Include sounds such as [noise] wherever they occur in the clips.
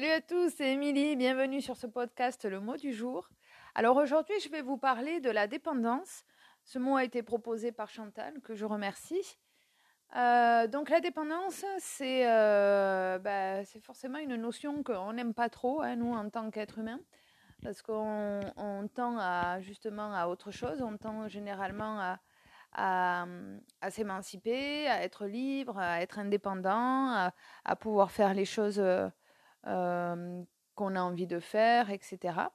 Salut à tous, c'est Émilie, bienvenue sur ce podcast Le mot du jour. Alors aujourd'hui, je vais vous parler de la dépendance. Ce mot a été proposé par Chantal, que je remercie. Euh, donc la dépendance, c'est euh, bah, forcément une notion qu'on n'aime pas trop, hein, nous, en tant qu'être humain, parce qu'on tend à, justement à autre chose, on tend généralement à, à, s'émanciper, à être libre, à être indépendant, à, pouvoir faire les choses euh, qu'on a envie de faire, etc.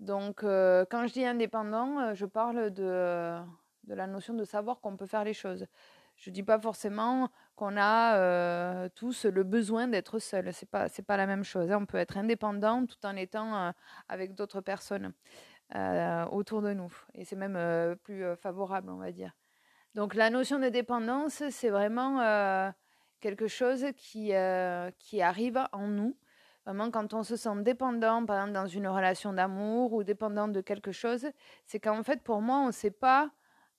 Donc, quand je dis indépendant, je parle de, la notion de savoir qu'on peut faire les choses. Je ne dis pas forcément qu'on a tous le besoin d'être seul. C'est pas c'est pas la même chose. Hein. On peut être indépendant tout en étant avec d'autres personnes autour de nous. Et c'est même plus favorable, on va dire. Donc la notion de dépendance, c'est vraiment quelque chose qui, qui arrive en nous Vraiment, quand on se sent dépendant, par exemple dans une relation d'amour ou dépendant de quelque chose, c'est qu'en fait, pour moi, on sait pas,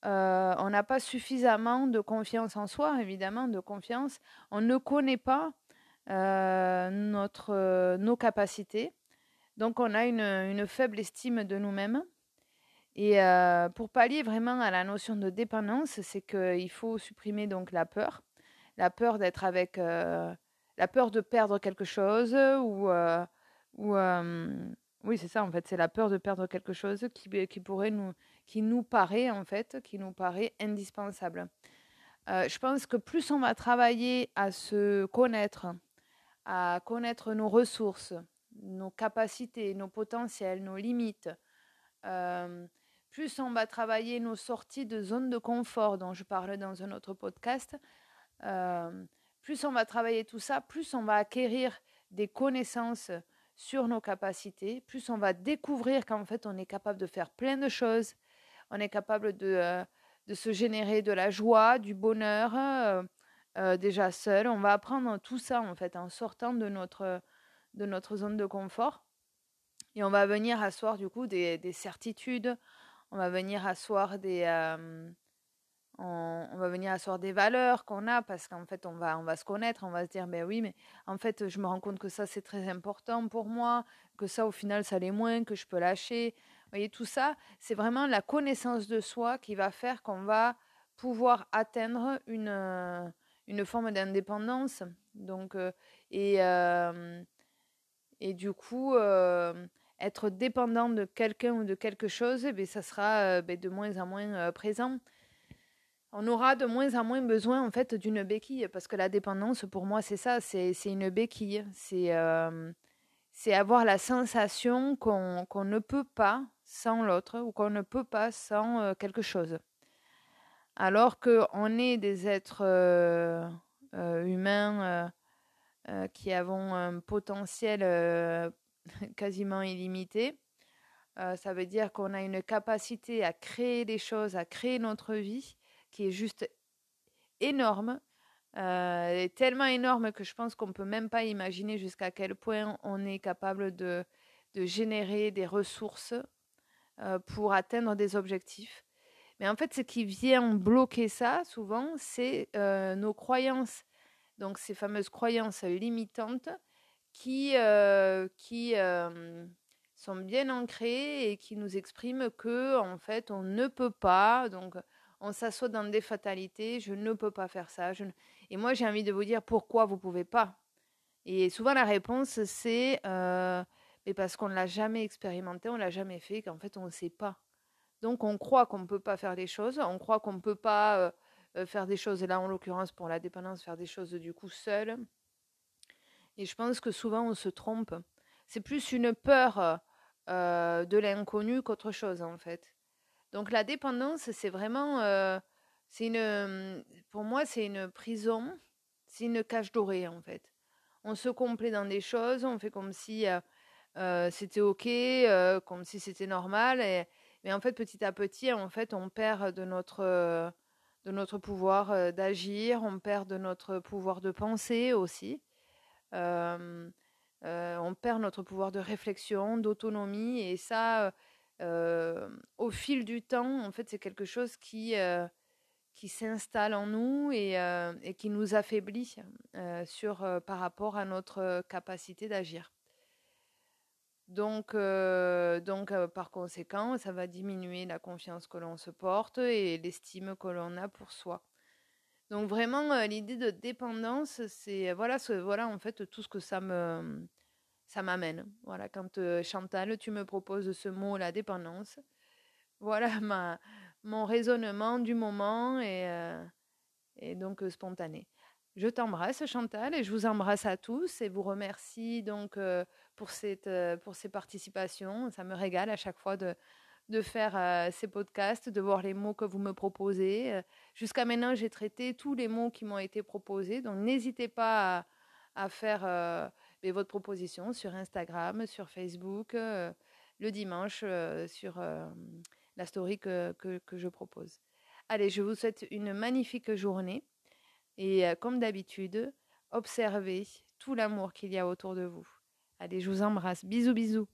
euh, on n'a pas suffisamment de confiance en soi, évidemment, de confiance. On ne connaît pas euh, notre, euh, nos capacités. Donc, on a une, une faible estime de nous-mêmes. Et pour pallier vraiment à la notion de dépendance, c'est qu'il faut supprimer donc la peur, la peur d'être avec la peur de perdre quelque chose ou, ou oui c'est ça en fait c'est la peur de perdre quelque chose qui, qui pourrait nous qui nous paraît en fait qui nous paraît indispensable. Je pense que plus on va travailler à se connaître à connaître nos ressources nos capacités nos potentiels nos limites plus on va travailler nos sorties de zone de confort dont je parle dans un autre podcast plus on va travailler tout ça, plus on va acquérir des connaissances sur nos capacités, plus on va découvrir qu'en fait on est capable de faire plein de choses, on est capable de, euh, de se générer de la joie, du bonheur euh, euh, déjà seul. On va apprendre tout ça en fait en sortant de notre, de notre zone de confort. Et on va venir asseoir du coup des, des certitudes, on va venir asseoir des, on, va venir asseoir des valeurs qu'on a parce qu'en fait on va on va se connaître on va se dire ben oui mais en fait je me rends compte que ça c'est très important pour moi que ça au final ça l'est moins que je peux lâcher. Vous voyez tout ça c'est vraiment la connaissance de soi qui va faire qu'on va pouvoir atteindre une euh, une forme d'indépendance. Donc euh, et euh, et du coup être dépendant de quelqu'un ou de quelque chose, eh ben, ça sera ben, de moins en moins présent on aura de moins en moins besoin en fait d'une béquille parce que la dépendance pour moi c'est ça, c'est une béquille, c'est euh, c'est avoir la sensation qu'on qu'on ne peut pas sans l'autre ou qu'on ne peut pas sans euh, quelque chose. Alors qu'on est des êtres euh, humains qui avons un potentiel [laughs] quasiment illimité. ça veut dire qu'on a une capacité à créer des choses, à créer notre vie qui est juste énorme, euh, tellement énorme que je pense qu'on ne peut même pas imaginer jusqu'à quel point on est capable de, de générer des ressources euh, pour atteindre des objectifs. Mais en fait, ce qui vient bloquer ça, souvent, c'est euh, nos croyances. Donc, ces fameuses croyances limitantes qui, qui sont bien ancrées et qui nous expriment que, en fait, on ne peut pas. Donc, on s'assoit dans des fatalités, je ne peux pas faire ça. Et moi, j'ai envie de vous dire pourquoi vous ne pouvez pas. Et souvent, la réponse, c'est euh, parce qu'on ne l'a jamais expérimenté, on ne l'a jamais fait, qu'en fait, on ne sait pas. Donc, on croit qu'on ne peut pas faire des choses, on croit qu'on ne peut pas euh, euh, faire des choses, et là, en l'occurrence, pour la dépendance, faire des choses du coup seul. Et je pense que souvent, on se trompe. C'est plus une peur de l'inconnu qu'autre chose, en fait. Donc la dépendance, c'est vraiment, euh, c'est une, pour moi, c'est une prison, c'est une cage dorée en fait. On se complaît dans des choses, on fait comme si euh, euh, c'était ok, comme si c'était normal, mais en fait petit à petit, en fait, on perd de notre, de notre pouvoir d'agir, on perd de notre pouvoir de penser aussi. on perd notre pouvoir de réflexion, d'autonomie, et ça, euh, au fil du temps, en fait, c'est quelque chose qui, euh, qui s'installe en nous et, euh, qui nous affaiblit sur, par rapport à notre capacité d'agir. Donc, donc par conséquent, ça va diminuer la confiance que l'on se porte et l'estime que l'on a pour soi. Donc vraiment, l'idée de dépendance, c'est voilà, voilà en fait tout ce que ça me ça m'amène. Voilà, quand Chantal, tu me proposes ce mot, la dépendance, [laughs] voilà ma, mon raisonnement du moment et, et donc spontané. Je t'embrasse Chantal et je vous embrasse à tous et vous remercie donc pour, cette, pour ces participations. Ça me régale à chaque fois de, de faire ces podcasts, de voir les mots que vous me proposez. Jusqu'à maintenant, j'ai traité tous les mots qui m'ont été proposés. Donc n'hésitez pas à, faire votre proposition sur Instagram, sur Facebook, le dimanche sur la story que, que, que je propose. Allez, je vous souhaite une magnifique journée. Et comme d'habitude, observez tout l'amour qu'il y a autour de vous. Allez, je vous embrasse. Bisous, bisous.